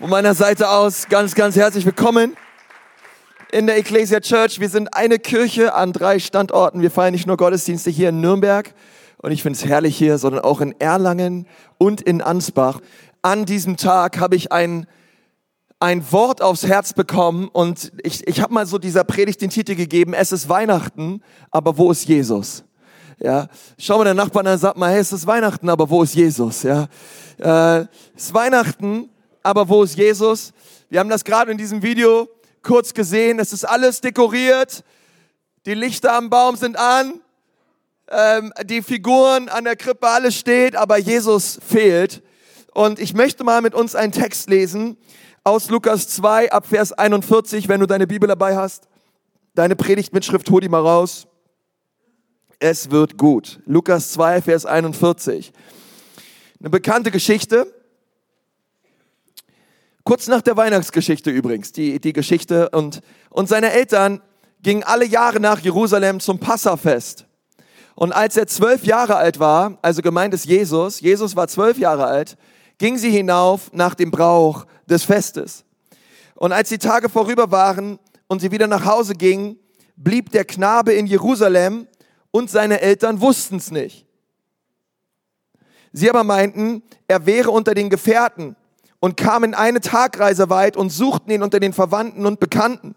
Von meiner Seite aus ganz, ganz herzlich willkommen in der Ecclesia Church. Wir sind eine Kirche an drei Standorten. Wir feiern nicht nur Gottesdienste hier in Nürnberg und ich finde es herrlich hier, sondern auch in Erlangen und in Ansbach. An diesem Tag habe ich ein, ein Wort aufs Herz bekommen und ich, ich habe mal so dieser Predigt den Titel gegeben, es ist Weihnachten, aber wo ist Jesus? Ja, schau mal der Nachbarn an und sag mal, hey, es ist Weihnachten, aber wo ist Jesus? Ja, äh, es ist Weihnachten, aber wo ist Jesus? Wir haben das gerade in diesem Video kurz gesehen. Es ist alles dekoriert. Die Lichter am Baum sind an. Ähm, die Figuren an der Krippe, alles steht, aber Jesus fehlt. Und ich möchte mal mit uns einen Text lesen aus Lukas 2 ab Vers 41, wenn du deine Bibel dabei hast. Deine Predigtmitschrift, hol die mal raus. Es wird gut. Lukas 2, Vers 41. Eine bekannte Geschichte. Kurz nach der Weihnachtsgeschichte übrigens, die, die Geschichte. Und, und seine Eltern gingen alle Jahre nach Jerusalem zum Passafest. Und als er zwölf Jahre alt war, also gemeint ist Jesus, Jesus war zwölf Jahre alt, ging sie hinauf nach dem Brauch des Festes. Und als die Tage vorüber waren und sie wieder nach Hause gingen, blieb der Knabe in Jerusalem und seine Eltern wussten es nicht. Sie aber meinten, er wäre unter den Gefährten und kamen eine Tagreise weit und suchten ihn unter den Verwandten und Bekannten.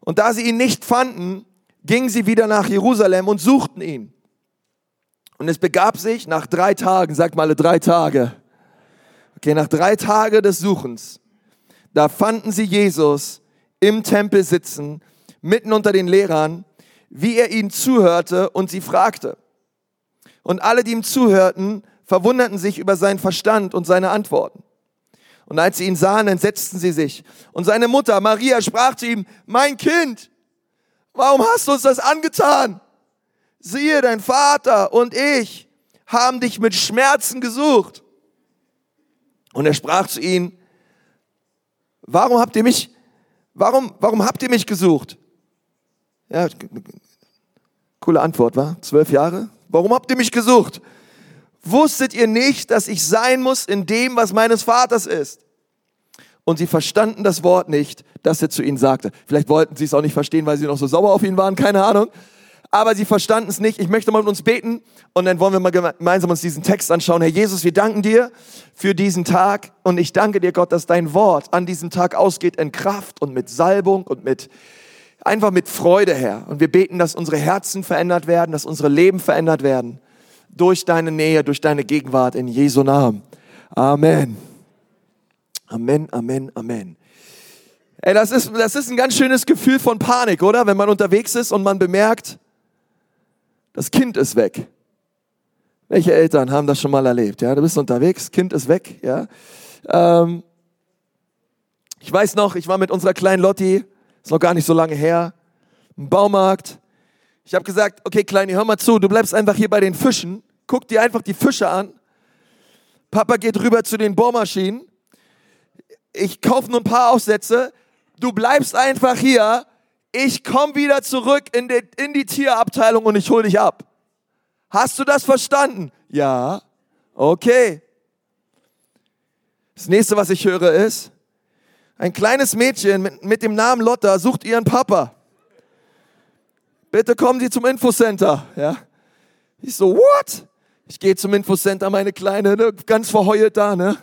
Und da sie ihn nicht fanden, gingen sie wieder nach Jerusalem und suchten ihn. Und es begab sich nach drei Tagen, sagt mal alle drei Tage, okay, nach drei Tagen des Suchens, da fanden sie Jesus im Tempel sitzen, mitten unter den Lehrern, wie er ihnen zuhörte und sie fragte. Und alle, die ihm zuhörten, verwunderten sich über seinen Verstand und seine Antworten. Und als sie ihn sahen, entsetzten sie sich. Und seine Mutter Maria sprach zu ihm, mein Kind, warum hast du uns das angetan? Siehe, dein Vater und ich haben dich mit Schmerzen gesucht. Und er sprach zu ihnen, warum habt ihr mich, warum, warum habt ihr mich gesucht? Ja, coole Antwort, war? Zwölf Jahre? Warum habt ihr mich gesucht? Wusstet ihr nicht, dass ich sein muss in dem, was meines Vaters ist? Und sie verstanden das Wort nicht, das er zu ihnen sagte. Vielleicht wollten sie es auch nicht verstehen, weil sie noch so sauer auf ihn waren, keine Ahnung. Aber sie verstanden es nicht. Ich möchte mal mit uns beten und dann wollen wir mal gemeinsam uns diesen Text anschauen. Herr Jesus, wir danken dir für diesen Tag und ich danke dir, Gott, dass dein Wort an diesem Tag ausgeht in Kraft und mit Salbung und mit einfach mit Freude, Herr. Und wir beten, dass unsere Herzen verändert werden, dass unsere Leben verändert werden durch deine Nähe, durch deine Gegenwart in Jesu Namen. Amen. Amen, Amen, Amen. Ey, das ist, das ist ein ganz schönes Gefühl von Panik, oder? Wenn man unterwegs ist und man bemerkt, das Kind ist weg. Welche Eltern haben das schon mal erlebt? Ja, du bist unterwegs, Kind ist weg. Ja, ähm, ich weiß noch, ich war mit unserer kleinen Lotti, ist noch gar nicht so lange her, im Baumarkt. Ich habe gesagt, okay, Kleine, hör mal zu, du bleibst einfach hier bei den Fischen, guck dir einfach die Fische an. Papa geht rüber zu den Bohrmaschinen. Ich kaufe nur ein paar Aufsätze. Du bleibst einfach hier. Ich komme wieder zurück in die, in die Tierabteilung und ich hole dich ab. Hast du das verstanden? Ja. Okay. Das nächste, was ich höre, ist, ein kleines Mädchen mit, mit dem Namen Lotta sucht ihren Papa bitte kommen Sie zum Infocenter. Ja. Ich so, what? Ich gehe zum Infocenter, meine Kleine, ne, ganz verheult da. Ne?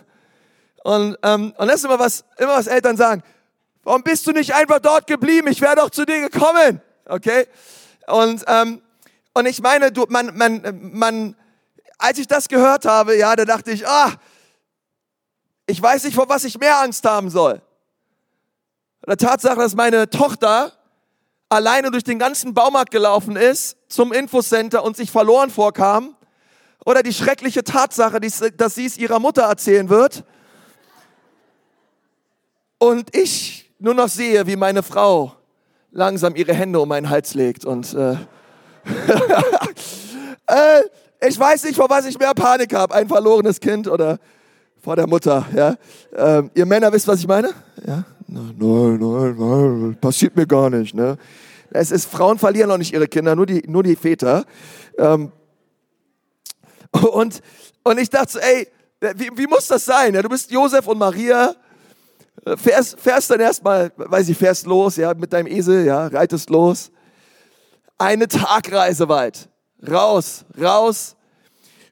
Und, ähm, und das ist immer was, immer was Eltern sagen. Warum bist du nicht einfach dort geblieben? Ich wäre doch zu dir gekommen. Okay? Und, ähm, und ich meine, du, man, man, man, als ich das gehört habe, ja, da dachte ich, ah, ich weiß nicht, vor was ich mehr Angst haben soll. Der Tatsache, dass meine Tochter alleine durch den ganzen Baumarkt gelaufen ist zum Infocenter und sich verloren vorkam. Oder die schreckliche Tatsache, dass sie es ihrer Mutter erzählen wird. Und ich nur noch sehe, wie meine Frau langsam ihre Hände um meinen Hals legt. Und äh, äh, ich weiß nicht, vor was ich mehr Panik habe. Ein verlorenes Kind oder vor der Mutter. Ja? Ähm, ihr Männer wisst, was ich meine? Ja? Nein, nein, nein, passiert mir gar nicht. Ne? Es ist, Frauen verlieren noch nicht ihre Kinder, nur die, nur die Väter. Ähm, und, und ich dachte so, ey, wie, wie muss das sein? Ja, du bist Josef und Maria, äh, fährst, fährst dann erstmal, weiß ich, fährst los, ja, mit deinem Esel, ja, reitest los. Eine Tagreise weit. Raus, raus.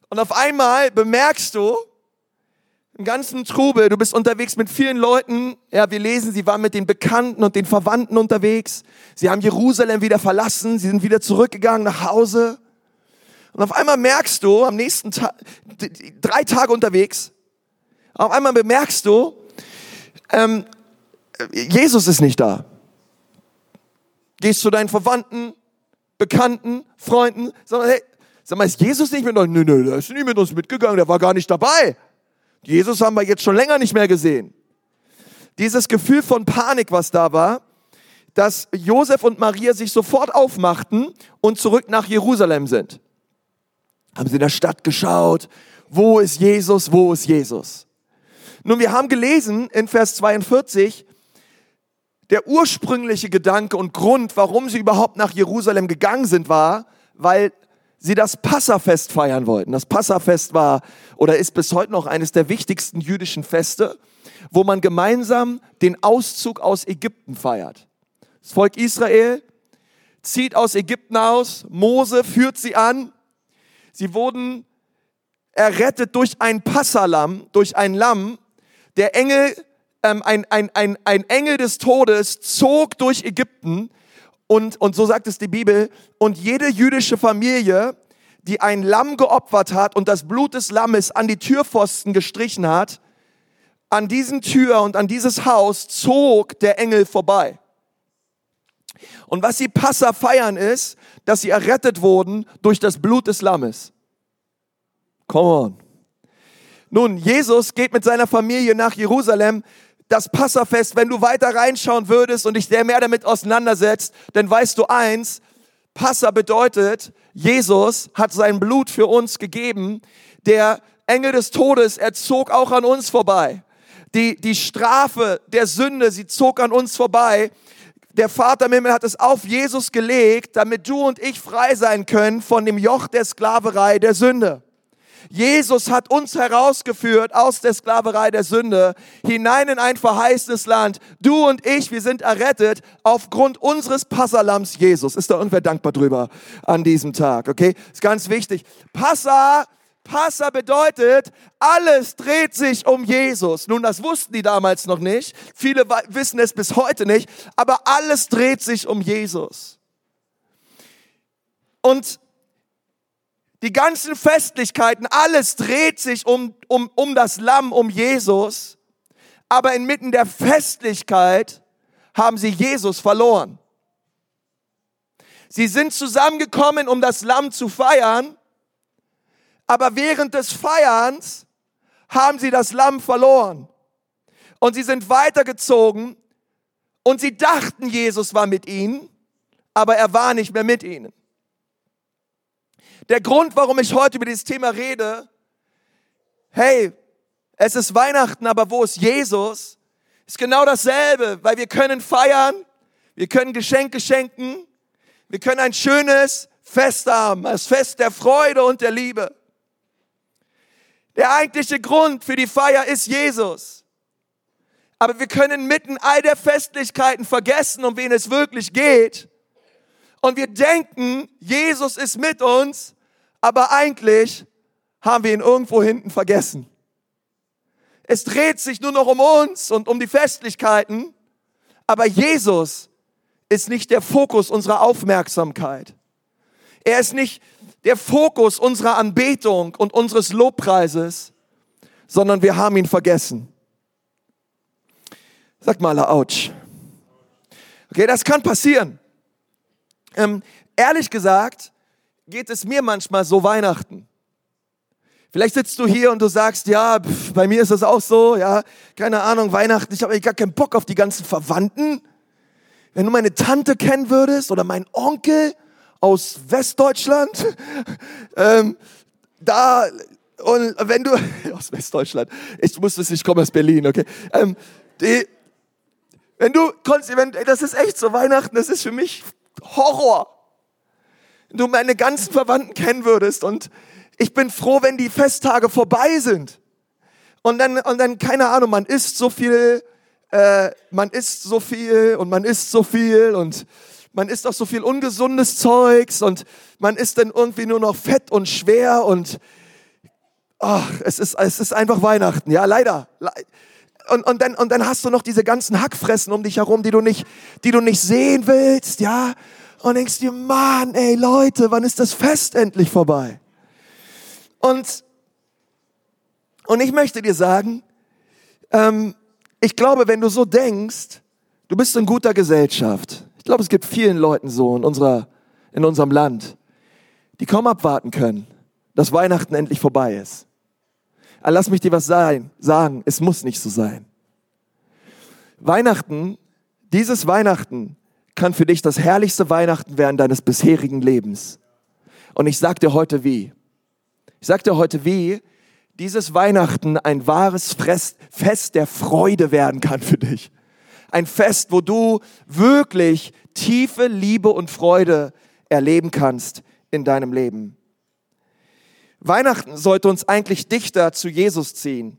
Und auf einmal bemerkst du, im ganzen Trubel, du bist unterwegs mit vielen Leuten. Ja, wir lesen, sie waren mit den Bekannten und den Verwandten unterwegs. Sie haben Jerusalem wieder verlassen, sie sind wieder zurückgegangen nach Hause. Und auf einmal merkst du, am nächsten Tag, drei Tage unterwegs, auf einmal bemerkst du, ähm, Jesus ist nicht da. Gehst zu deinen Verwandten, Bekannten, Freunden, sag mal, hey, sag mal, ist Jesus nicht mit uns? Nö, nö, der ist nicht mit uns mitgegangen, der war gar nicht dabei. Jesus haben wir jetzt schon länger nicht mehr gesehen. Dieses Gefühl von Panik, was da war, dass Josef und Maria sich sofort aufmachten und zurück nach Jerusalem sind. Haben sie in der Stadt geschaut, wo ist Jesus, wo ist Jesus? Nun, wir haben gelesen in Vers 42, der ursprüngliche Gedanke und Grund, warum sie überhaupt nach Jerusalem gegangen sind, war, weil sie das Passafest feiern wollten. Das Passafest war oder ist bis heute noch eines der wichtigsten jüdischen Feste, wo man gemeinsam den Auszug aus Ägypten feiert. Das Volk Israel zieht aus Ägypten aus, Mose führt sie an. Sie wurden errettet durch ein Passalam, durch ein Lamm. Der Engel, ähm, ein, ein, ein, ein Engel des Todes zog durch Ägypten und, und so sagt es die Bibel, und jede jüdische Familie, die ein Lamm geopfert hat und das Blut des Lammes an die Türpfosten gestrichen hat, an diesen Tür und an dieses Haus zog der Engel vorbei. Und was sie Passa feiern ist, dass sie errettet wurden durch das Blut des Lammes. Come on. Nun, Jesus geht mit seiner Familie nach Jerusalem das Passafest, wenn du weiter reinschauen würdest und dich sehr mehr damit auseinandersetzt, dann weißt du eins, Passa bedeutet, Jesus hat sein Blut für uns gegeben. Der Engel des Todes, er zog auch an uns vorbei. Die, die Strafe der Sünde, sie zog an uns vorbei. Der Vater im Himmel hat es auf Jesus gelegt, damit du und ich frei sein können von dem Joch der Sklaverei der Sünde. Jesus hat uns herausgeführt aus der Sklaverei der Sünde hinein in ein verheißenes Land. Du und ich, wir sind errettet aufgrund unseres Passalams Jesus. Ist da irgendwer dankbar drüber an diesem Tag? Okay, ist ganz wichtig. Passa Passa bedeutet, alles dreht sich um Jesus. Nun, das wussten die damals noch nicht. Viele wissen es bis heute nicht. Aber alles dreht sich um Jesus. Und die ganzen Festlichkeiten, alles dreht sich um, um, um das Lamm, um Jesus. Aber inmitten der Festlichkeit haben sie Jesus verloren. Sie sind zusammengekommen, um das Lamm zu feiern, aber während des Feierns haben sie das Lamm verloren. Und sie sind weitergezogen und sie dachten, Jesus war mit ihnen, aber er war nicht mehr mit ihnen. Der Grund, warum ich heute über dieses Thema rede, hey, es ist Weihnachten, aber wo ist Jesus? Ist genau dasselbe, weil wir können feiern, wir können Geschenke schenken, wir können ein schönes Fest haben, das Fest der Freude und der Liebe. Der eigentliche Grund für die Feier ist Jesus. Aber wir können mitten all der Festlichkeiten vergessen, um wen es wirklich geht. Und wir denken, Jesus ist mit uns, aber eigentlich haben wir ihn irgendwo hinten vergessen. Es dreht sich nur noch um uns und um die Festlichkeiten, aber Jesus ist nicht der Fokus unserer Aufmerksamkeit. Er ist nicht der Fokus unserer Anbetung und unseres Lobpreises, sondern wir haben ihn vergessen. Sag mal, ouch. Okay, das kann passieren. Ähm, ehrlich gesagt, geht es mir manchmal so Weihnachten. Vielleicht sitzt du hier und du sagst, ja, pf, bei mir ist das auch so, ja, keine Ahnung, Weihnachten, ich habe gar keinen Bock auf die ganzen Verwandten. Wenn du meine Tante kennen würdest oder meinen Onkel aus Westdeutschland, ähm, da, und wenn du, aus Westdeutschland, ich muss es, ich komme aus Berlin, okay, ähm, die, wenn du, wenn, das ist echt so, Weihnachten, das ist für mich Horror du meine ganzen Verwandten kennen würdest. Und ich bin froh, wenn die Festtage vorbei sind. Und dann, und dann, keine Ahnung, man isst so viel, äh, man isst so viel und man isst so viel und man isst auch so viel ungesundes Zeugs und man ist dann irgendwie nur noch fett und schwer und ach, es, ist, es ist einfach Weihnachten, ja, leider. Und, und, dann, und dann hast du noch diese ganzen Hackfressen um dich herum, die du nicht, die du nicht sehen willst, ja. Und denkst dir, Mann, ey Leute, wann ist das Fest endlich vorbei? Und, und ich möchte dir sagen, ähm, ich glaube, wenn du so denkst, du bist in guter Gesellschaft. Ich glaube, es gibt vielen Leuten so in, unserer, in unserem Land, die kaum abwarten können, dass Weihnachten endlich vorbei ist. Aber lass mich dir was sein, sagen, es muss nicht so sein. Weihnachten, dieses Weihnachten kann für dich das herrlichste Weihnachten werden deines bisherigen Lebens. Und ich sag dir heute wie. Ich sag dir heute wie, dieses Weihnachten ein wahres Fest der Freude werden kann für dich. Ein Fest, wo du wirklich tiefe Liebe und Freude erleben kannst in deinem Leben. Weihnachten sollte uns eigentlich dichter zu Jesus ziehen,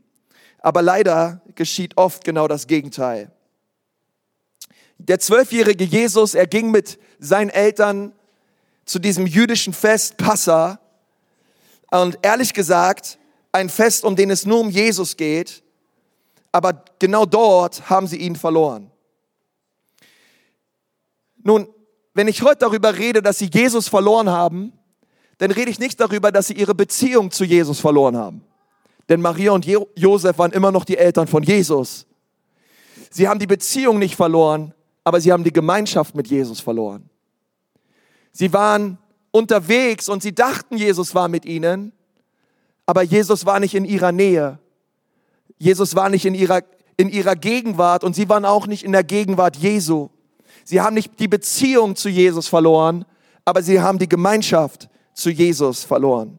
aber leider geschieht oft genau das Gegenteil. Der zwölfjährige Jesus, er ging mit seinen Eltern zu diesem jüdischen Fest Passa und ehrlich gesagt, ein Fest, um den es nur um Jesus geht, aber genau dort haben sie ihn verloren. Nun, wenn ich heute darüber rede, dass sie Jesus verloren haben, dann rede ich nicht darüber, dass sie ihre Beziehung zu Jesus verloren haben. Denn Maria und Josef waren immer noch die Eltern von Jesus. Sie haben die Beziehung nicht verloren, aber sie haben die Gemeinschaft mit Jesus verloren. Sie waren unterwegs und sie dachten, Jesus war mit ihnen, aber Jesus war nicht in ihrer Nähe. Jesus war nicht in ihrer, in ihrer Gegenwart und sie waren auch nicht in der Gegenwart Jesu. Sie haben nicht die Beziehung zu Jesus verloren, aber sie haben die Gemeinschaft zu Jesus verloren.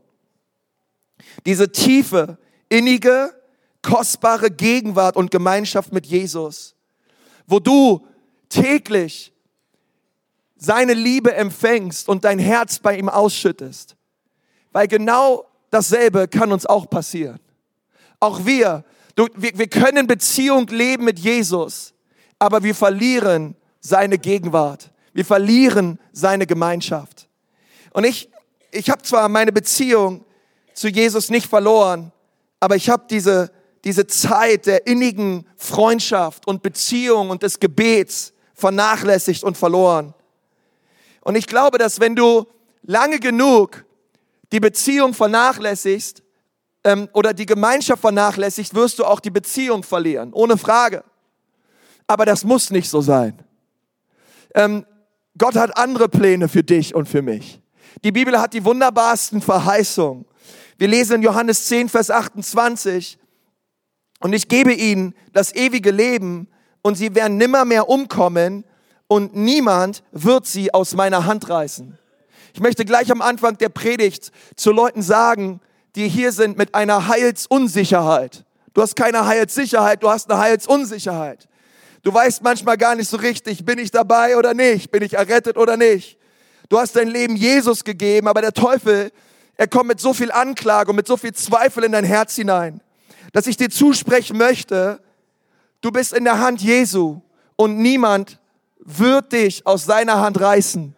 Diese tiefe, innige, kostbare Gegenwart und Gemeinschaft mit Jesus, wo du täglich seine Liebe empfängst und dein Herz bei ihm ausschüttest. Weil genau dasselbe kann uns auch passieren. Auch wir, du, wir, wir können Beziehung leben mit Jesus, aber wir verlieren seine Gegenwart. Wir verlieren seine Gemeinschaft. Und ich ich habe zwar meine Beziehung zu Jesus nicht verloren, aber ich habe diese, diese Zeit der innigen Freundschaft und Beziehung und des Gebets vernachlässigt und verloren. Und ich glaube, dass wenn du lange genug die Beziehung vernachlässigst ähm, oder die Gemeinschaft vernachlässigst, wirst du auch die Beziehung verlieren, ohne Frage. Aber das muss nicht so sein. Ähm, Gott hat andere Pläne für dich und für mich. Die Bibel hat die wunderbarsten Verheißungen. Wir lesen in Johannes 10, Vers 28, und ich gebe ihnen das ewige Leben, und sie werden nimmer mehr umkommen, und niemand wird sie aus meiner Hand reißen. Ich möchte gleich am Anfang der Predigt zu Leuten sagen, die hier sind mit einer Heilsunsicherheit. Du hast keine Heilssicherheit, du hast eine Heilsunsicherheit. Du weißt manchmal gar nicht so richtig, bin ich dabei oder nicht, bin ich errettet oder nicht. Du hast dein Leben Jesus gegeben, aber der Teufel, er kommt mit so viel Anklage und mit so viel Zweifel in dein Herz hinein, dass ich dir zusprechen möchte, du bist in der Hand Jesu und niemand wird dich aus seiner Hand reißen.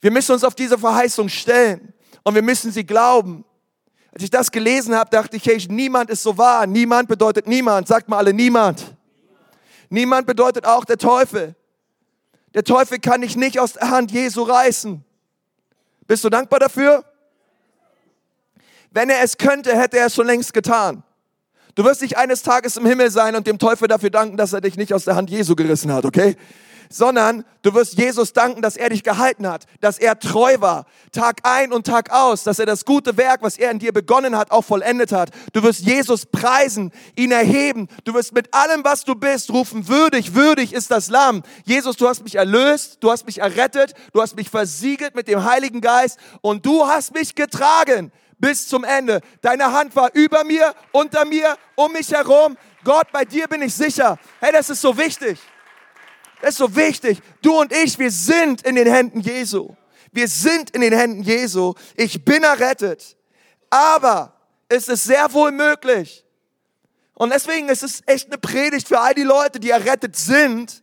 Wir müssen uns auf diese Verheißung stellen und wir müssen sie glauben. Als ich das gelesen habe, dachte ich, hey, niemand ist so wahr. Niemand bedeutet niemand. Sagt mal alle niemand. Niemand bedeutet auch der Teufel. Der Teufel kann dich nicht aus der Hand Jesu reißen. Bist du dankbar dafür? Wenn er es könnte, hätte er es schon längst getan. Du wirst nicht eines Tages im Himmel sein und dem Teufel dafür danken, dass er dich nicht aus der Hand Jesu gerissen hat, okay? Sondern du wirst Jesus danken, dass er dich gehalten hat, dass er treu war, Tag ein und Tag aus, dass er das gute Werk, was er in dir begonnen hat, auch vollendet hat. Du wirst Jesus preisen, ihn erheben. Du wirst mit allem, was du bist, rufen, würdig, würdig ist das Lamm. Jesus, du hast mich erlöst, du hast mich errettet, du hast mich versiegelt mit dem Heiligen Geist und du hast mich getragen bis zum Ende. Deine Hand war über mir, unter mir, um mich herum. Gott, bei dir bin ich sicher. Hey, das ist so wichtig. Das ist so wichtig. Du und ich, wir sind in den Händen Jesu. Wir sind in den Händen Jesu. Ich bin errettet. Aber ist es sehr wohl möglich. Und deswegen ist es echt eine Predigt für all die Leute, die errettet sind,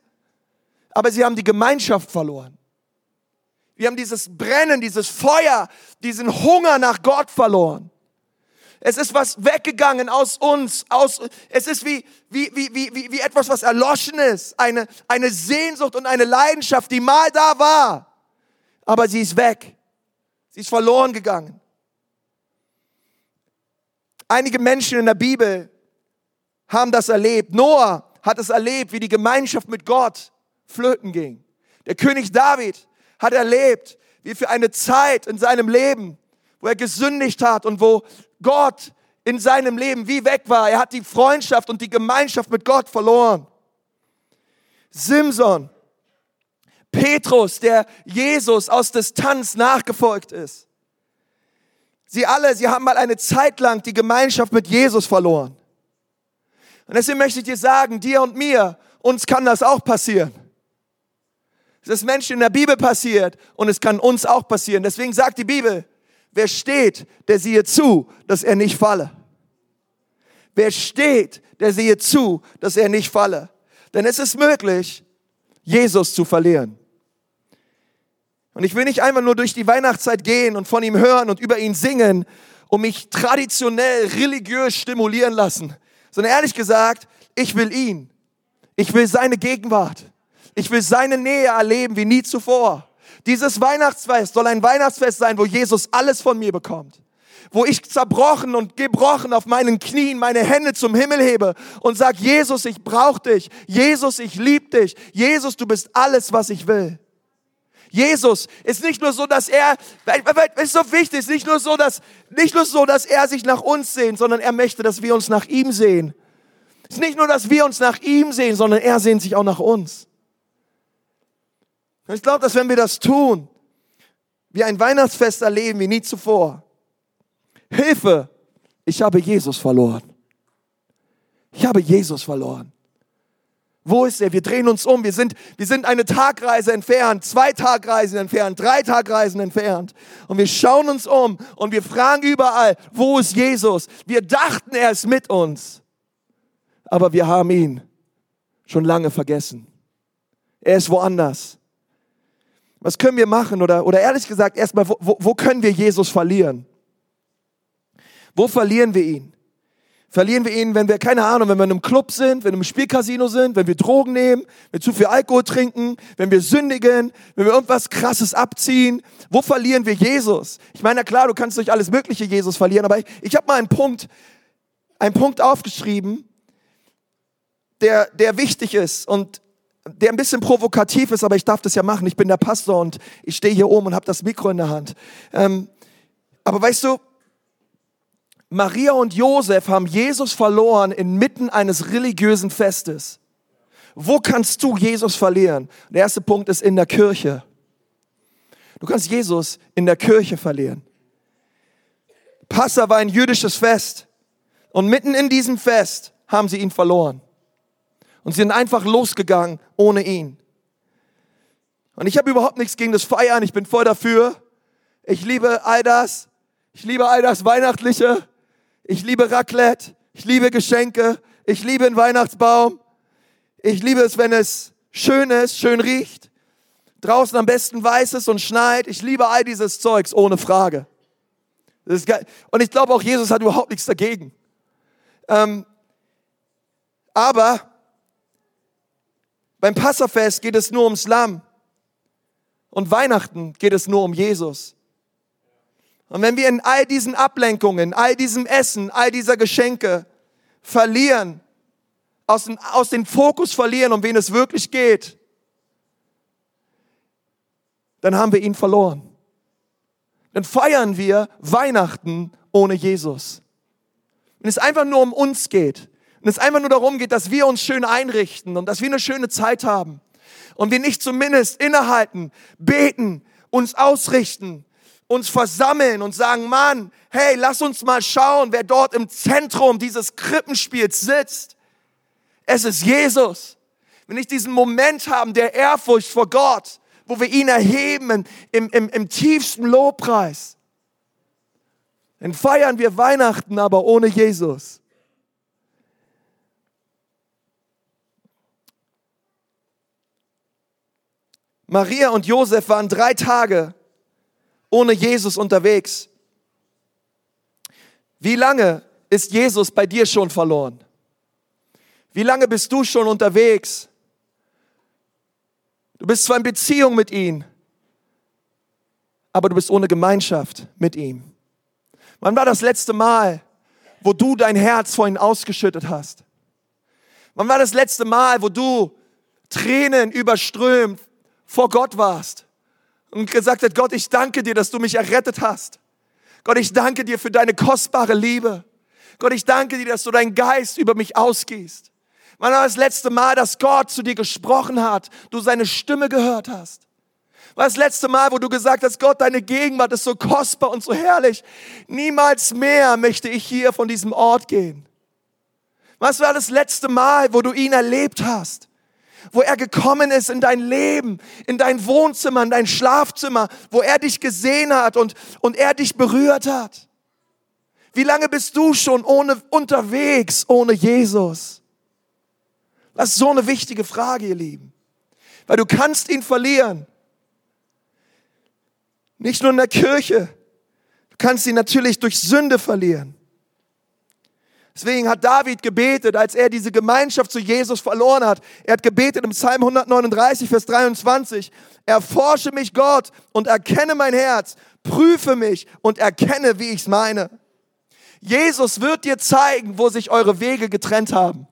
aber sie haben die Gemeinschaft verloren. Wir haben dieses Brennen, dieses Feuer, diesen Hunger nach Gott verloren. Es ist was weggegangen aus uns, aus, es ist wie, wie, wie, wie, wie etwas, was erloschen ist. Eine, eine Sehnsucht und eine Leidenschaft, die mal da war. Aber sie ist weg. Sie ist verloren gegangen. Einige Menschen in der Bibel haben das erlebt. Noah hat es erlebt, wie die Gemeinschaft mit Gott flöten ging. Der König David hat erlebt, wie für eine Zeit in seinem Leben, wo er gesündigt hat und wo Gott in seinem Leben wie weg war. Er hat die Freundschaft und die Gemeinschaft mit Gott verloren. Simson, Petrus, der Jesus aus Distanz nachgefolgt ist. Sie alle, sie haben mal eine Zeit lang die Gemeinschaft mit Jesus verloren. Und deswegen möchte ich dir sagen, dir und mir, uns kann das auch passieren. Es ist Menschen in der Bibel passiert und es kann uns auch passieren. Deswegen sagt die Bibel, Wer steht, der siehe zu, dass er nicht falle. Wer steht, der siehe zu, dass er nicht falle. Denn es ist möglich, Jesus zu verlieren. Und ich will nicht einfach nur durch die Weihnachtszeit gehen und von ihm hören und über ihn singen und mich traditionell religiös stimulieren lassen, sondern ehrlich gesagt, ich will ihn. Ich will seine Gegenwart. Ich will seine Nähe erleben wie nie zuvor. Dieses Weihnachtsfest soll ein Weihnachtsfest sein, wo Jesus alles von mir bekommt. Wo ich zerbrochen und gebrochen auf meinen Knien meine Hände zum Himmel hebe und sag, Jesus, ich brauche dich. Jesus, ich liebe dich. Jesus, du bist alles, was ich will. Jesus ist nicht nur so, dass er, ist so wichtig, ist nicht nur so, dass, nicht nur so, dass er sich nach uns sehnt, sondern er möchte, dass wir uns nach ihm sehen. Es ist nicht nur, dass wir uns nach ihm sehen, sondern er sehnt sich auch nach uns. Und ich glaube, dass wenn wir das tun, wir ein Weihnachtsfest erleben wie nie zuvor. Hilfe, ich habe Jesus verloren. Ich habe Jesus verloren. Wo ist er? Wir drehen uns um. Wir sind, wir sind eine Tagreise entfernt, zwei Tagreisen entfernt, drei Tagreisen entfernt. Und wir schauen uns um und wir fragen überall, wo ist Jesus? Wir dachten, er ist mit uns. Aber wir haben ihn schon lange vergessen. Er ist woanders. Was können wir machen? Oder, oder ehrlich gesagt, erstmal, wo, wo, wo können wir Jesus verlieren? Wo verlieren wir ihn? Verlieren wir ihn, wenn wir, keine Ahnung, wenn wir in einem Club sind, wenn wir im Spielcasino sind, wenn wir Drogen nehmen, wenn wir zu viel Alkohol trinken, wenn wir sündigen, wenn wir irgendwas Krasses abziehen. Wo verlieren wir Jesus? Ich meine, na klar, du kannst durch alles mögliche Jesus verlieren, aber ich, ich habe mal einen Punkt, einen Punkt aufgeschrieben, der, der wichtig ist. Und der ein bisschen provokativ ist, aber ich darf das ja machen. Ich bin der Pastor und ich stehe hier oben und habe das Mikro in der Hand. Ähm, aber weißt du, Maria und Josef haben Jesus verloren inmitten eines religiösen Festes. Wo kannst du Jesus verlieren? Der erste Punkt ist in der Kirche. Du kannst Jesus in der Kirche verlieren. Passa war ein jüdisches Fest und mitten in diesem Fest haben sie ihn verloren. Und sie sind einfach losgegangen ohne ihn. Und ich habe überhaupt nichts gegen das Feiern. Ich bin voll dafür. Ich liebe all das. Ich liebe all das Weihnachtliche. Ich liebe Raclette. Ich liebe Geschenke. Ich liebe einen Weihnachtsbaum. Ich liebe es, wenn es schön ist, schön riecht. Draußen am besten weiß es und schneit. Ich liebe all dieses Zeugs, ohne Frage. Und ich glaube auch, Jesus hat überhaupt nichts dagegen. Ähm, aber beim Passafest geht es nur ums Lamm. Und Weihnachten geht es nur um Jesus. Und wenn wir in all diesen Ablenkungen, all diesem Essen, all dieser Geschenke verlieren, aus, den, aus den Fokus verlieren, um wen es wirklich geht, dann haben wir ihn verloren. Dann feiern wir Weihnachten ohne Jesus. Wenn es einfach nur um uns geht, und es einfach nur darum geht, dass wir uns schön einrichten und dass wir eine schöne Zeit haben. Und wir nicht zumindest innehalten, beten, uns ausrichten, uns versammeln und sagen, Mann, hey, lass uns mal schauen, wer dort im Zentrum dieses Krippenspiels sitzt. Es ist Jesus. Wenn ich diesen Moment haben der Ehrfurcht vor Gott, wo wir ihn erheben im, im, im tiefsten Lobpreis. Dann feiern wir Weihnachten aber ohne Jesus. Maria und Josef waren drei Tage ohne Jesus unterwegs. Wie lange ist Jesus bei dir schon verloren? Wie lange bist du schon unterwegs? Du bist zwar in Beziehung mit ihm, aber du bist ohne Gemeinschaft mit ihm. Wann war das letzte Mal, wo du dein Herz vor ihm ausgeschüttet hast? Wann war das letzte Mal, wo du Tränen überströmt vor Gott warst und gesagt hast, Gott, ich danke dir, dass du mich errettet hast. Gott, ich danke dir für deine kostbare Liebe. Gott, ich danke dir, dass du deinen Geist über mich ausgehst. Wann war das letzte Mal, dass Gott zu dir gesprochen hat, du seine Stimme gehört hast? War das letzte Mal, wo du gesagt hast, Gott, deine Gegenwart ist so kostbar und so herrlich. Niemals mehr möchte ich hier von diesem Ort gehen. Was war das letzte Mal, wo du ihn erlebt hast? Wo er gekommen ist in dein Leben, in dein Wohnzimmer, in dein Schlafzimmer, wo er dich gesehen hat und, und er dich berührt hat. Wie lange bist du schon ohne, unterwegs ohne Jesus? Das ist so eine wichtige Frage, ihr Lieben. Weil du kannst ihn verlieren. Nicht nur in der Kirche. Du kannst ihn natürlich durch Sünde verlieren. Deswegen hat David gebetet, als er diese Gemeinschaft zu Jesus verloren hat. Er hat gebetet im Psalm 139, Vers 23. Erforsche mich Gott und erkenne mein Herz. Prüfe mich und erkenne, wie ich es meine. Jesus wird dir zeigen, wo sich eure Wege getrennt haben.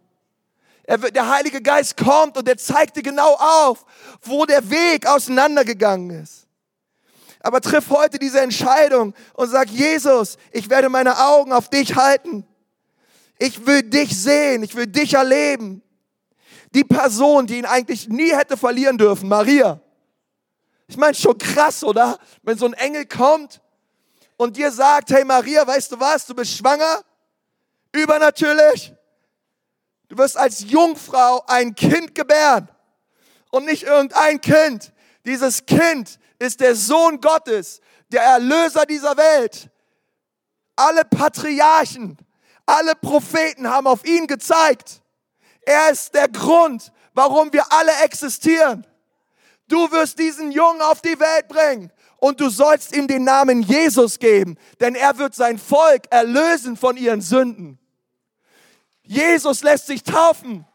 Wird, der Heilige Geist kommt und er zeigt dir genau auf, wo der Weg auseinandergegangen ist. Aber triff heute diese Entscheidung und sag, Jesus, ich werde meine Augen auf dich halten. Ich will dich sehen, ich will dich erleben. Die Person, die ihn eigentlich nie hätte verlieren dürfen, Maria. Ich meine, schon krass, oder? Wenn so ein Engel kommt und dir sagt, hey Maria, weißt du was, du bist schwanger, übernatürlich, du wirst als Jungfrau ein Kind gebären und nicht irgendein Kind. Dieses Kind ist der Sohn Gottes, der Erlöser dieser Welt. Alle Patriarchen, alle Propheten haben auf ihn gezeigt. Er ist der Grund, warum wir alle existieren. Du wirst diesen Jungen auf die Welt bringen und du sollst ihm den Namen Jesus geben, denn er wird sein Volk erlösen von ihren Sünden. Jesus lässt sich taufen.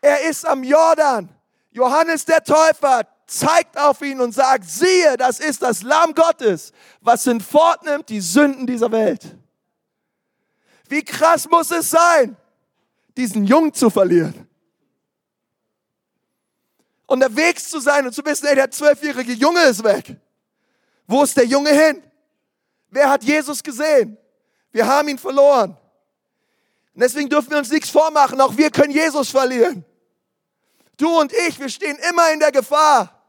Er ist am Jordan. Johannes der Täufer zeigt auf ihn und sagt, siehe, das ist das Lamm Gottes, was hinfortnimmt die Sünden dieser Welt. Wie krass muss es sein, diesen Jungen zu verlieren? unterwegs zu sein und zu wissen, ey, der zwölfjährige Junge ist weg. Wo ist der Junge hin? Wer hat Jesus gesehen? Wir haben ihn verloren. Und deswegen dürfen wir uns nichts vormachen. Auch wir können Jesus verlieren. Du und ich, wir stehen immer in der Gefahr,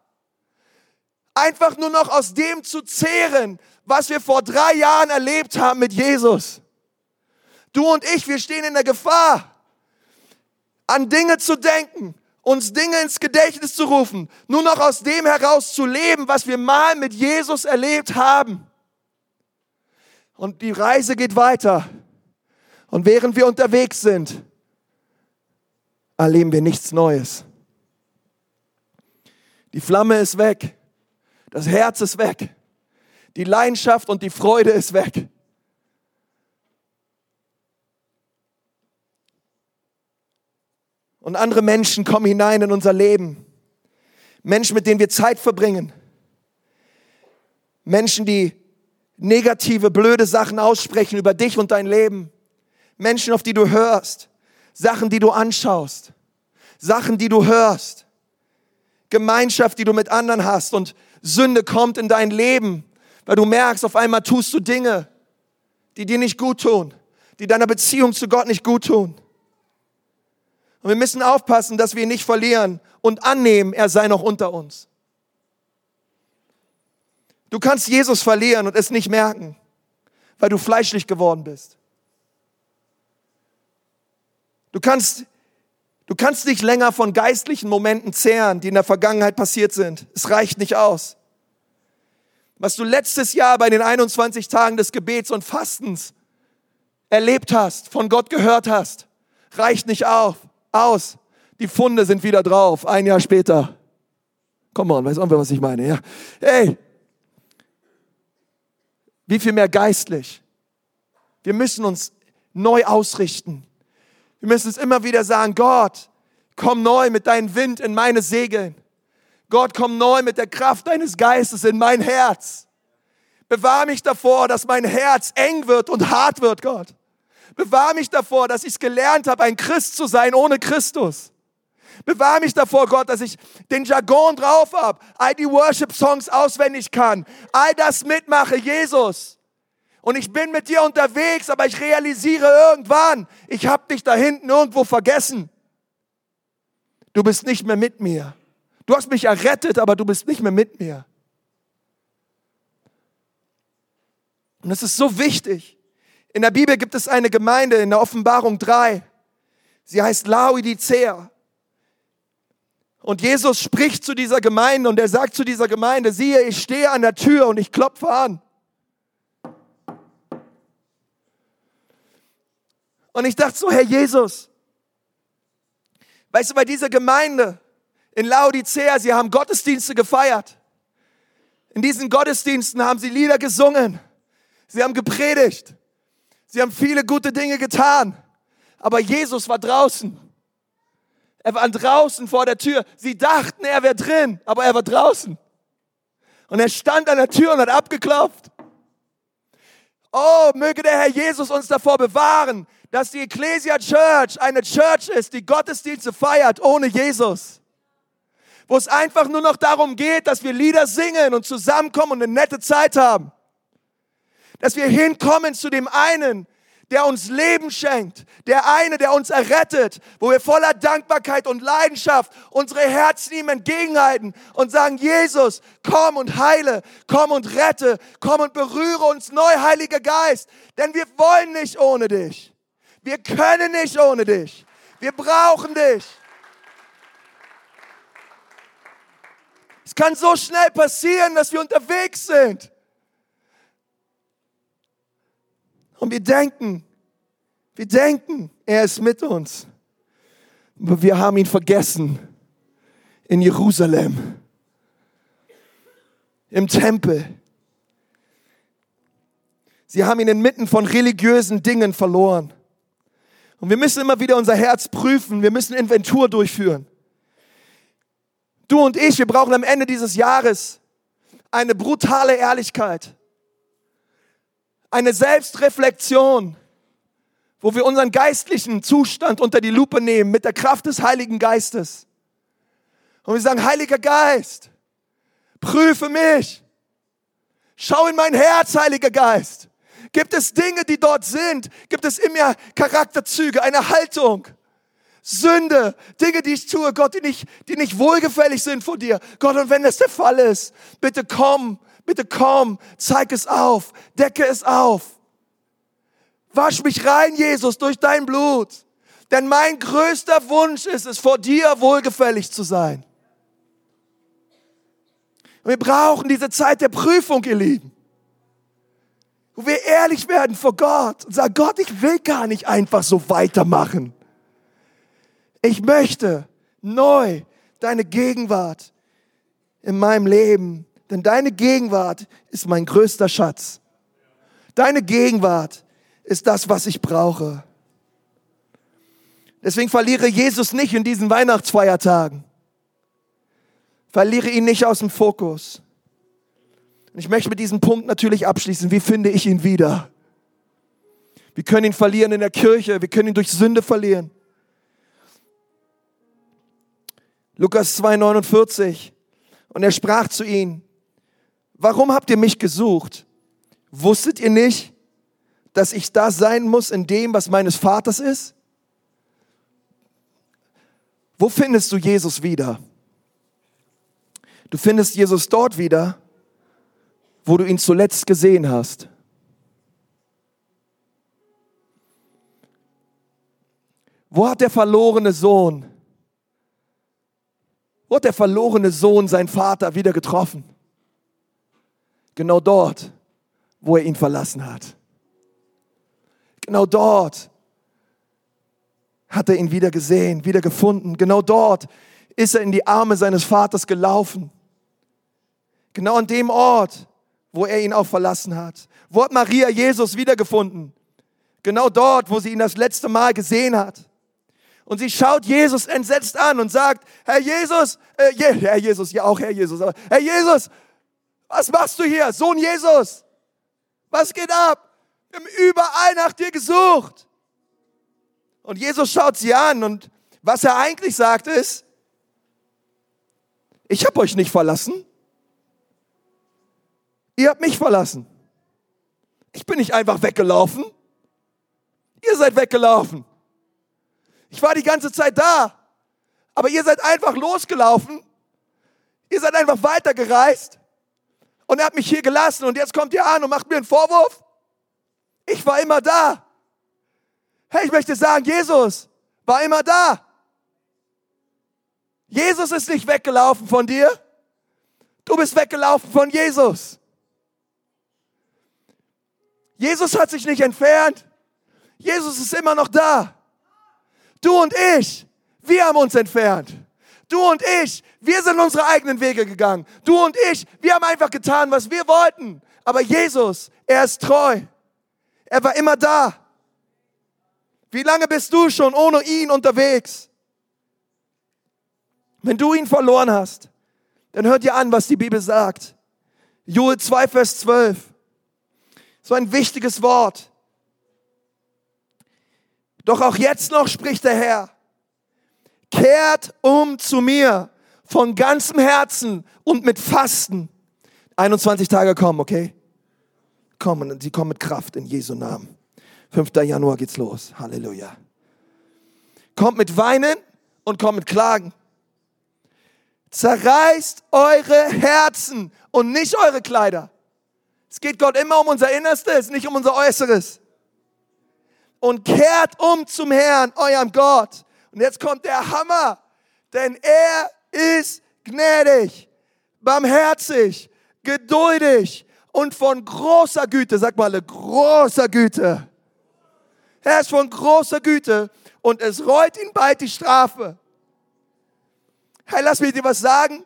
einfach nur noch aus dem zu zehren, was wir vor drei Jahren erlebt haben mit Jesus. Du und ich, wir stehen in der Gefahr, an Dinge zu denken, uns Dinge ins Gedächtnis zu rufen, nur noch aus dem heraus zu leben, was wir mal mit Jesus erlebt haben. Und die Reise geht weiter. Und während wir unterwegs sind, erleben wir nichts Neues. Die Flamme ist weg. Das Herz ist weg. Die Leidenschaft und die Freude ist weg. Und andere Menschen kommen hinein in unser Leben. Menschen, mit denen wir Zeit verbringen. Menschen, die negative, blöde Sachen aussprechen über dich und dein Leben. Menschen, auf die du hörst. Sachen, die du anschaust. Sachen, die du hörst. Gemeinschaft, die du mit anderen hast. Und Sünde kommt in dein Leben, weil du merkst, auf einmal tust du Dinge, die dir nicht gut tun, die deiner Beziehung zu Gott nicht gut tun. Und wir müssen aufpassen, dass wir ihn nicht verlieren und annehmen, er sei noch unter uns. Du kannst Jesus verlieren und es nicht merken, weil du fleischlich geworden bist. Du kannst, du kannst nicht länger von geistlichen Momenten zehren, die in der Vergangenheit passiert sind. Es reicht nicht aus. was du letztes Jahr bei den 21 Tagen des Gebets und Fastens erlebt hast, von Gott gehört hast, reicht nicht auf, aus. Die Funde sind wieder drauf, ein Jahr später. Come on, weiß auch was ich meine, ja? Hey, wie viel mehr geistlich. Wir müssen uns neu ausrichten. Wir müssen es immer wieder sagen, Gott, komm neu mit deinem Wind in meine Segeln. Gott, komm neu mit der Kraft deines Geistes in mein Herz. Bewahr mich davor, dass mein Herz eng wird und hart wird, Gott. Bewahr mich davor, dass ich es gelernt habe, ein Christ zu sein ohne Christus. Bewahr mich davor, Gott, dass ich den Jargon drauf habe, all die Worship-Songs auswendig kann, all das mitmache, Jesus. Und ich bin mit dir unterwegs, aber ich realisiere irgendwann, ich habe dich da hinten irgendwo vergessen. Du bist nicht mehr mit mir. Du hast mich errettet, aber du bist nicht mehr mit mir. Und es ist so wichtig. In der Bibel gibt es eine Gemeinde in der Offenbarung 3. Sie heißt Laodicea. Und Jesus spricht zu dieser Gemeinde und er sagt zu dieser Gemeinde, siehe, ich stehe an der Tür und ich klopfe an. Und ich dachte so, Herr Jesus, weißt du, bei dieser Gemeinde in Laodicea, sie haben Gottesdienste gefeiert. In diesen Gottesdiensten haben sie Lieder gesungen. Sie haben gepredigt. Sie haben viele gute Dinge getan. Aber Jesus war draußen. Er war draußen vor der Tür. Sie dachten, er wäre drin, aber er war draußen. Und er stand an der Tür und hat abgeklopft. Oh, möge der Herr Jesus uns davor bewahren, dass die Ecclesia Church eine Church ist, die Gottesdienste feiert ohne Jesus. Wo es einfach nur noch darum geht, dass wir Lieder singen und zusammenkommen und eine nette Zeit haben. Dass wir hinkommen zu dem einen, der uns Leben schenkt, der eine, der uns errettet, wo wir voller Dankbarkeit und Leidenschaft unsere Herzen ihm entgegenhalten und sagen, Jesus, komm und heile, komm und rette, komm und berühre uns neu, Heiliger Geist, denn wir wollen nicht ohne dich. Wir können nicht ohne dich. Wir brauchen dich. Es kann so schnell passieren, dass wir unterwegs sind Und wir denken, wir denken, er ist mit uns. Aber wir haben ihn vergessen in Jerusalem, im Tempel. Sie haben ihn inmitten von religiösen Dingen verloren. Und wir müssen immer wieder unser Herz prüfen. Wir müssen Inventur durchführen. Du und ich, wir brauchen am Ende dieses Jahres eine brutale Ehrlichkeit eine Selbstreflexion, wo wir unseren geistlichen Zustand unter die Lupe nehmen mit der Kraft des Heiligen Geistes. Und wir sagen, Heiliger Geist, prüfe mich. Schau in mein Herz, Heiliger Geist. Gibt es Dinge, die dort sind? Gibt es in mir Charakterzüge, eine Haltung? Sünde, Dinge, die ich tue, Gott, die nicht, die nicht wohlgefällig sind vor dir. Gott, und wenn das der Fall ist, bitte komm Bitte komm, zeig es auf, decke es auf. Wasch mich rein, Jesus, durch dein Blut. Denn mein größter Wunsch ist es, vor dir wohlgefällig zu sein. wir brauchen diese Zeit der Prüfung, ihr Lieben. Wo wir ehrlich werden vor Gott und sagen, Gott, ich will gar nicht einfach so weitermachen. Ich möchte neu deine Gegenwart in meinem Leben denn deine Gegenwart ist mein größter Schatz. Deine Gegenwart ist das, was ich brauche. Deswegen verliere Jesus nicht in diesen Weihnachtsfeiertagen. Verliere ihn nicht aus dem Fokus. Und ich möchte mit diesem Punkt natürlich abschließen. Wie finde ich ihn wieder? Wir können ihn verlieren in der Kirche. Wir können ihn durch Sünde verlieren. Lukas 2,49. Und er sprach zu ihnen, warum habt ihr mich gesucht? Wusstet ihr nicht, dass ich da sein muss in dem, was meines Vaters ist? Wo findest du Jesus wieder? Du findest Jesus dort wieder, wo du ihn zuletzt gesehen hast. Wo hat der verlorene Sohn, wo hat der verlorene Sohn seinen Vater wieder getroffen? Genau dort, wo er ihn verlassen hat. Genau dort hat er ihn wieder gesehen, wieder gefunden. Genau dort ist er in die Arme seines Vaters gelaufen. Genau an dem Ort, wo er ihn auch verlassen hat. Wo hat Maria Jesus wiedergefunden? Genau dort, wo sie ihn das letzte Mal gesehen hat. Und sie schaut Jesus entsetzt an und sagt, Herr Jesus, äh, Herr Jesus, ja auch Herr Jesus, aber Herr Jesus, was machst du hier? Sohn Jesus, was geht ab? Wir haben überall nach dir gesucht. Und Jesus schaut sie an und was er eigentlich sagt ist, ich habe euch nicht verlassen. Ihr habt mich verlassen. Ich bin nicht einfach weggelaufen. Ihr seid weggelaufen. Ich war die ganze Zeit da. Aber ihr seid einfach losgelaufen. Ihr seid einfach weitergereist. Und er hat mich hier gelassen und jetzt kommt ihr an und macht mir einen Vorwurf. Ich war immer da. Hey, ich möchte sagen, Jesus war immer da. Jesus ist nicht weggelaufen von dir. Du bist weggelaufen von Jesus. Jesus hat sich nicht entfernt. Jesus ist immer noch da. Du und ich, wir haben uns entfernt. Du und ich, wir sind unsere eigenen Wege gegangen. Du und ich, wir haben einfach getan, was wir wollten. Aber Jesus, er ist treu. Er war immer da. Wie lange bist du schon ohne ihn unterwegs? Wenn du ihn verloren hast, dann hört dir an, was die Bibel sagt. Joel 2, Vers 12. So ein wichtiges Wort. Doch auch jetzt noch spricht der Herr, kehrt um zu mir von ganzem Herzen und mit Fasten. 21 Tage kommen, okay? Kommen, sie kommen mit Kraft in Jesu Namen. 5. Januar geht's los. Halleluja. Kommt mit Weinen und kommt mit Klagen. Zerreißt eure Herzen und nicht eure Kleider. Es geht Gott immer um unser Innerstes, nicht um unser Äußeres und kehrt um zum Herrn, eurem Gott. Und jetzt kommt der Hammer, denn er ist gnädig, barmherzig, geduldig und von großer Güte. Sag mal, großer Güte. Er ist von großer Güte und es reut ihn bald die Strafe. Hey, lass mich dir was sagen.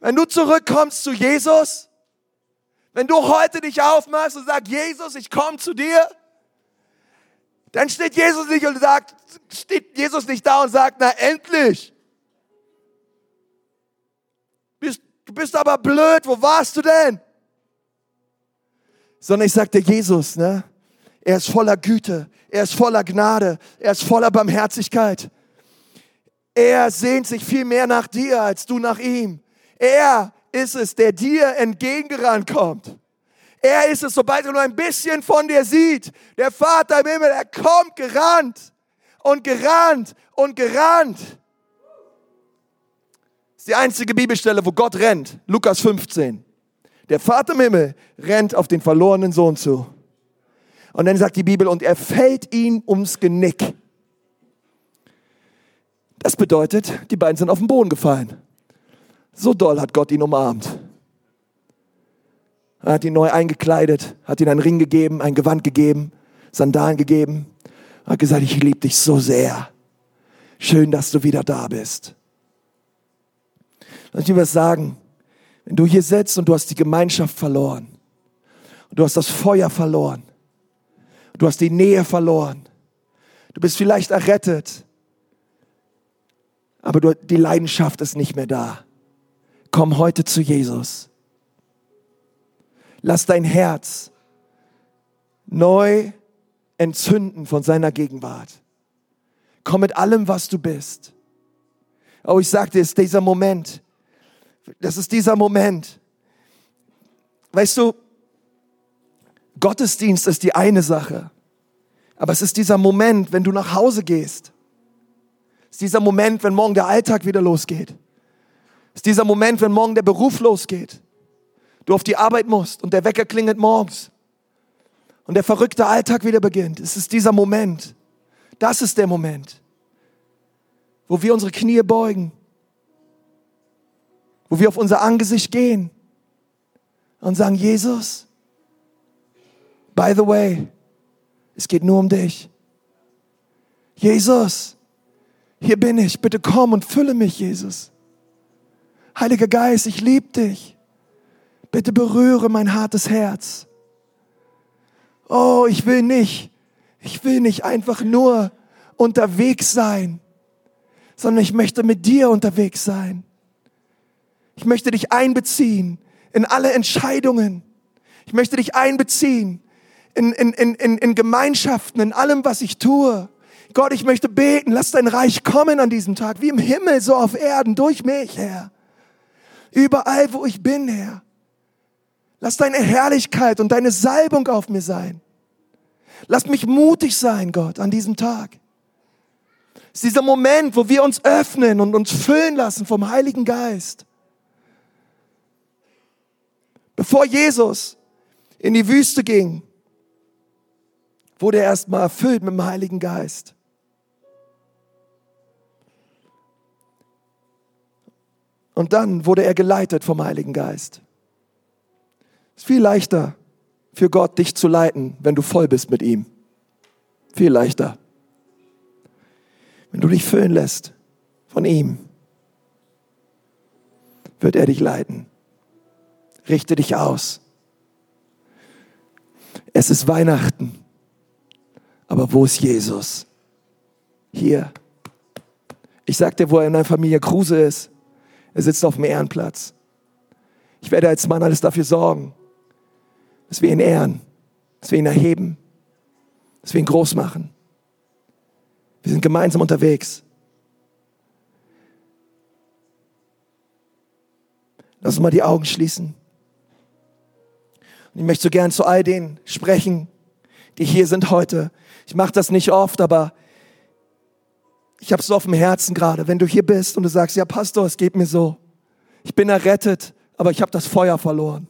Wenn du zurückkommst zu Jesus, wenn du heute dich aufmachst und sagst, Jesus, ich komme zu dir, dann steht Jesus nicht und sagt, steht Jesus nicht da und sagt, na endlich. Bist, du bist aber blöd, wo warst du denn? Sondern ich sagte Jesus, ne? Er ist voller Güte, er ist voller Gnade, er ist voller Barmherzigkeit. Er sehnt sich viel mehr nach dir als du nach ihm. Er ist es, der dir entgegengerannt kommt. Er ist es, sobald er nur ein bisschen von dir sieht. Der Vater im Himmel, er kommt gerannt und gerannt und gerannt. Das ist die einzige Bibelstelle, wo Gott rennt. Lukas 15. Der Vater im Himmel rennt auf den verlorenen Sohn zu. Und dann sagt die Bibel, und er fällt ihm ums Genick. Das bedeutet, die beiden sind auf den Boden gefallen. So doll hat Gott ihn umarmt. Er hat ihn neu eingekleidet, hat ihm einen Ring gegeben, ein Gewand gegeben, Sandalen gegeben. Er hat gesagt, ich liebe dich so sehr. Schön, dass du wieder da bist. Lass mich was sagen. Wenn du hier sitzt und du hast die Gemeinschaft verloren, und du hast das Feuer verloren, du hast die Nähe verloren, du bist vielleicht errettet, aber du, die Leidenschaft ist nicht mehr da. Komm heute zu Jesus. Lass dein Herz neu entzünden von seiner Gegenwart. Komm mit allem, was du bist. Oh, ich sagte, es ist dieser Moment. Das ist dieser Moment. Weißt du, Gottesdienst ist die eine Sache. Aber es ist dieser Moment, wenn du nach Hause gehst. Es ist dieser Moment, wenn morgen der Alltag wieder losgeht. Es ist dieser Moment, wenn morgen der Beruf losgeht du auf die Arbeit musst und der Wecker klingelt morgens und der verrückte Alltag wieder beginnt. Es ist dieser Moment. Das ist der Moment, wo wir unsere Knie beugen, wo wir auf unser Angesicht gehen und sagen, Jesus, by the way, es geht nur um dich. Jesus, hier bin ich, bitte komm und fülle mich, Jesus. Heiliger Geist, ich liebe dich. Bitte berühre mein hartes Herz. Oh, ich will nicht, ich will nicht einfach nur unterwegs sein, sondern ich möchte mit dir unterwegs sein. Ich möchte dich einbeziehen in alle Entscheidungen. Ich möchte dich einbeziehen in, in, in, in, in Gemeinschaften, in allem, was ich tue. Gott, ich möchte beten, lass dein Reich kommen an diesem Tag, wie im Himmel, so auf Erden, durch mich, Herr. Überall, wo ich bin, Herr. Lass deine Herrlichkeit und deine Salbung auf mir sein. Lass mich mutig sein, Gott, an diesem Tag. Es ist dieser Moment, wo wir uns öffnen und uns füllen lassen vom Heiligen Geist. Bevor Jesus in die Wüste ging, wurde er erstmal erfüllt mit dem Heiligen Geist. Und dann wurde er geleitet vom Heiligen Geist. Ist viel leichter für Gott, dich zu leiten, wenn du voll bist mit ihm. Viel leichter. Wenn du dich füllen lässt von ihm, wird er dich leiten. Richte dich aus. Es ist Weihnachten. Aber wo ist Jesus? Hier. Ich sag dir, wo er in deiner Familie Kruse ist. Er sitzt auf dem Ehrenplatz. Ich werde als Mann alles dafür sorgen, dass wir ihn ehren, dass wir ihn erheben, dass wir ihn groß machen. Wir sind gemeinsam unterwegs. Lass uns mal die Augen schließen. Und ich möchte so gern zu all denen sprechen, die hier sind heute. Ich mache das nicht oft, aber ich habe es so auf dem Herzen gerade. Wenn du hier bist und du sagst, ja Pastor, es geht mir so. Ich bin errettet, aber ich habe das Feuer verloren.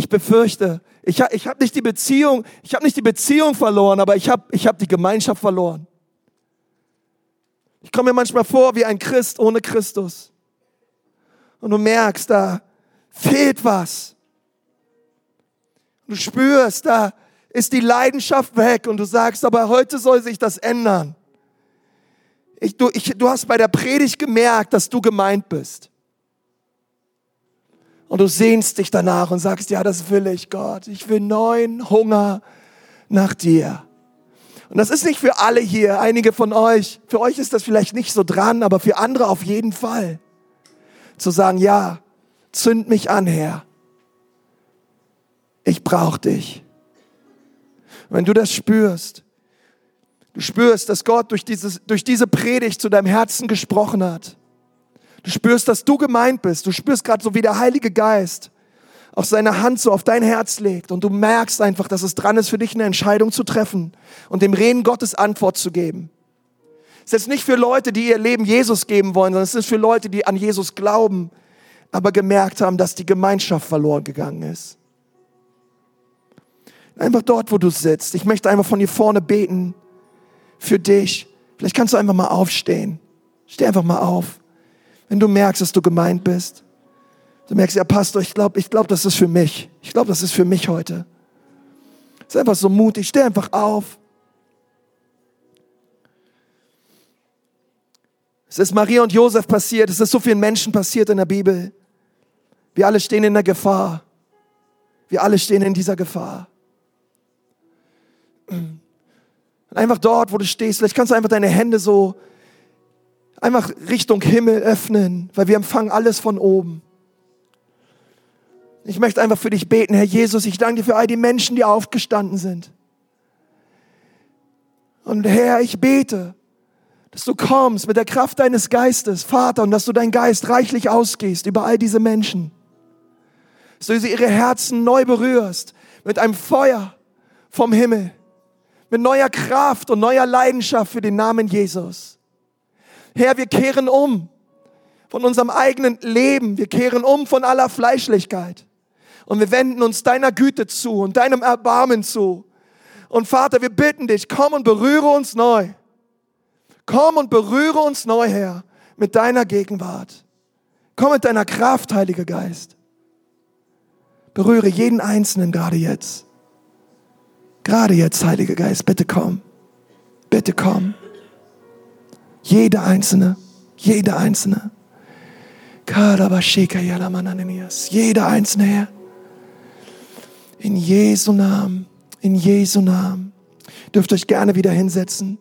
Ich befürchte, ich, ich habe nicht die Beziehung, ich habe nicht die Beziehung verloren, aber ich habe ich hab die Gemeinschaft verloren. Ich komme mir manchmal vor wie ein Christ ohne Christus. Und du merkst, da fehlt was. Du spürst, da ist die Leidenschaft weg und du sagst, aber heute soll sich das ändern. Ich, du, ich, du hast bei der Predigt gemerkt, dass du gemeint bist. Und du sehnst dich danach und sagst, ja, das will ich, Gott. Ich will neuen Hunger nach dir. Und das ist nicht für alle hier, einige von euch. Für euch ist das vielleicht nicht so dran, aber für andere auf jeden Fall. Zu sagen, ja, zünd mich an, Herr ich brauche dich. Wenn du das spürst, du spürst, dass Gott durch, dieses, durch diese Predigt zu deinem Herzen gesprochen hat. Du spürst, dass du gemeint bist. Du spürst gerade so, wie der Heilige Geist auf seine Hand so auf dein Herz legt und du merkst einfach, dass es dran ist, für dich eine Entscheidung zu treffen und dem Reden Gottes Antwort zu geben. Es ist nicht für Leute, die ihr Leben Jesus geben wollen, sondern es ist für Leute, die an Jesus glauben, aber gemerkt haben, dass die Gemeinschaft verloren gegangen ist. Einfach dort, wo du sitzt. Ich möchte einfach von hier vorne beten für dich. Vielleicht kannst du einfach mal aufstehen. Steh einfach mal auf. Wenn du merkst, dass du gemeint bist. Du merkst, ja, Pastor, ich glaube, ich glaube, das ist für mich. Ich glaube, das ist für mich heute. Sei einfach so mutig. Steh einfach auf. Es ist Maria und Josef passiert. Es ist so vielen Menschen passiert in der Bibel. Wir alle stehen in der Gefahr. Wir alle stehen in dieser Gefahr. Einfach dort, wo du stehst, vielleicht kannst du einfach deine Hände so einfach Richtung Himmel öffnen, weil wir empfangen alles von oben. Ich möchte einfach für dich beten, Herr Jesus, ich danke dir für all die Menschen, die aufgestanden sind. Und Herr, ich bete, dass du kommst mit der Kraft deines Geistes, Vater, und dass du deinen Geist reichlich ausgehst über all diese Menschen. Dass du ihre Herzen neu berührst mit einem Feuer vom Himmel mit neuer Kraft und neuer Leidenschaft für den Namen Jesus. Herr, wir kehren um von unserem eigenen Leben. Wir kehren um von aller Fleischlichkeit. Und wir wenden uns deiner Güte zu und deinem Erbarmen zu. Und Vater, wir bitten dich, komm und berühre uns neu. Komm und berühre uns neu, Herr, mit deiner Gegenwart. Komm mit deiner Kraft, Heiliger Geist. Berühre jeden Einzelnen gerade jetzt. Gerade jetzt, Heiliger Geist, bitte komm. Bitte komm. Jeder Einzelne, jeder Einzelne. Jeder Einzelne, Herr. In Jesu Namen, in Jesu Namen. Dürft euch gerne wieder hinsetzen.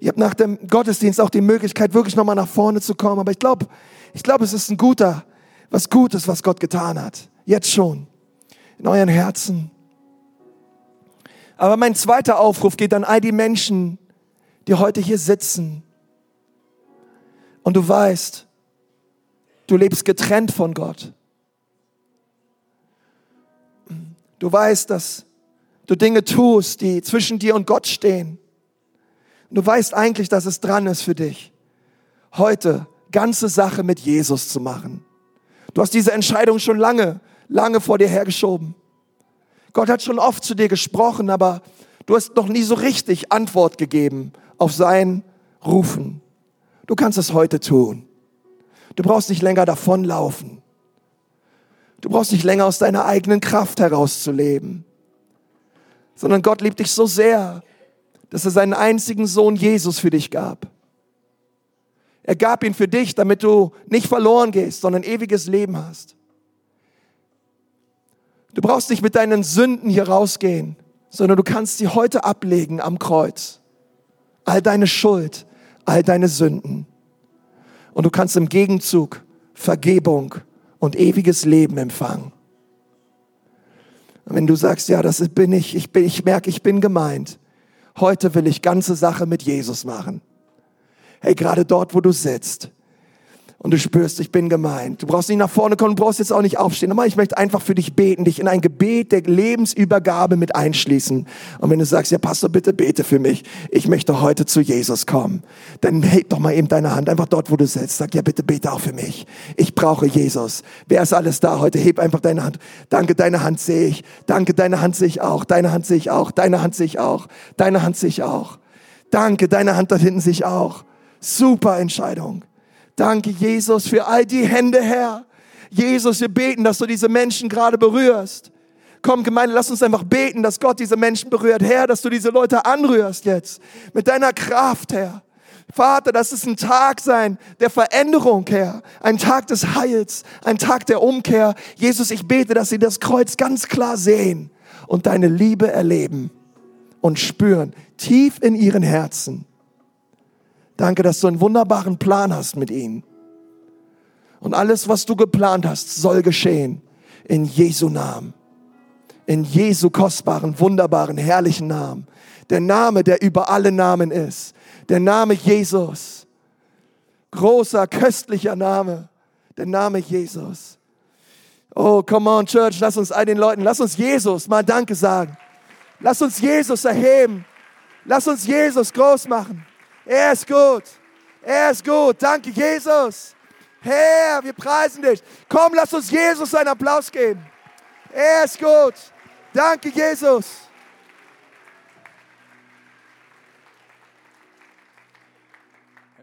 Ihr habt nach dem Gottesdienst auch die Möglichkeit, wirklich nochmal nach vorne zu kommen. Aber ich glaube, ich glaube, es ist ein guter, was Gutes, was Gott getan hat. Jetzt schon. In euren Herzen. Aber mein zweiter Aufruf geht an all die Menschen, die heute hier sitzen. Und du weißt, du lebst getrennt von Gott. Du weißt, dass du Dinge tust, die zwischen dir und Gott stehen. Du weißt eigentlich, dass es dran ist für dich, heute ganze Sache mit Jesus zu machen. Du hast diese Entscheidung schon lange, lange vor dir hergeschoben. Gott hat schon oft zu dir gesprochen, aber du hast noch nie so richtig Antwort gegeben auf sein Rufen. Du kannst es heute tun. Du brauchst nicht länger davonlaufen. Du brauchst nicht länger aus deiner eigenen Kraft herauszuleben, sondern Gott liebt dich so sehr, dass er seinen einzigen Sohn Jesus für dich gab. Er gab ihn für dich, damit du nicht verloren gehst, sondern ewiges Leben hast. Du brauchst nicht mit deinen Sünden hier rausgehen, sondern du kannst sie heute ablegen am Kreuz. All deine Schuld, all deine Sünden. Und du kannst im Gegenzug Vergebung und ewiges Leben empfangen. Und wenn du sagst, ja, das bin ich, ich, bin, ich merke, ich bin gemeint, heute will ich ganze Sache mit Jesus machen. Hey, gerade dort, wo du sitzt, und du spürst, ich bin gemeint. Du brauchst nicht nach vorne kommen, du brauchst jetzt auch nicht aufstehen. Aber ich möchte einfach für dich beten, dich in ein Gebet der Lebensübergabe mit einschließen. Und wenn du sagst, ja Pastor, bitte bete für mich. Ich möchte heute zu Jesus kommen. Dann heb doch mal eben deine Hand, einfach dort, wo du sitzt. Sag, ja bitte bete auch für mich. Ich brauche Jesus. Wer ist alles da heute? Heb einfach deine Hand. Danke, deine Hand sehe ich. Danke, deine Hand sehe ich auch. Deine Hand sehe ich auch. Deine Hand sehe ich auch. Deine Hand sehe ich auch. Danke, deine Hand da hinten sehe ich auch. Super Entscheidung. Danke, Jesus, für all die Hände, Herr. Jesus, wir beten, dass du diese Menschen gerade berührst. Komm, Gemeinde, lass uns einfach beten, dass Gott diese Menschen berührt. Herr, dass du diese Leute anrührst jetzt mit deiner Kraft, Herr. Vater, dass es ein Tag sein der Veränderung, Herr. Ein Tag des Heils, ein Tag der Umkehr. Jesus, ich bete, dass sie das Kreuz ganz klar sehen und deine Liebe erleben und spüren, tief in ihren Herzen. Danke, dass du einen wunderbaren Plan hast mit ihnen. Und alles, was du geplant hast, soll geschehen. In Jesu Namen. In Jesu kostbaren, wunderbaren, herrlichen Namen. Der Name, der über alle Namen ist. Der Name Jesus. Großer, köstlicher Name. Der Name Jesus. Oh, come on, Church, lass uns all den Leuten, lass uns Jesus mal Danke sagen. Lass uns Jesus erheben. Lass uns Jesus groß machen. Er ist gut. Er ist gut. Danke, Jesus. Herr, wir preisen dich. Komm, lass uns Jesus einen Applaus geben. Er ist gut. Danke, Jesus.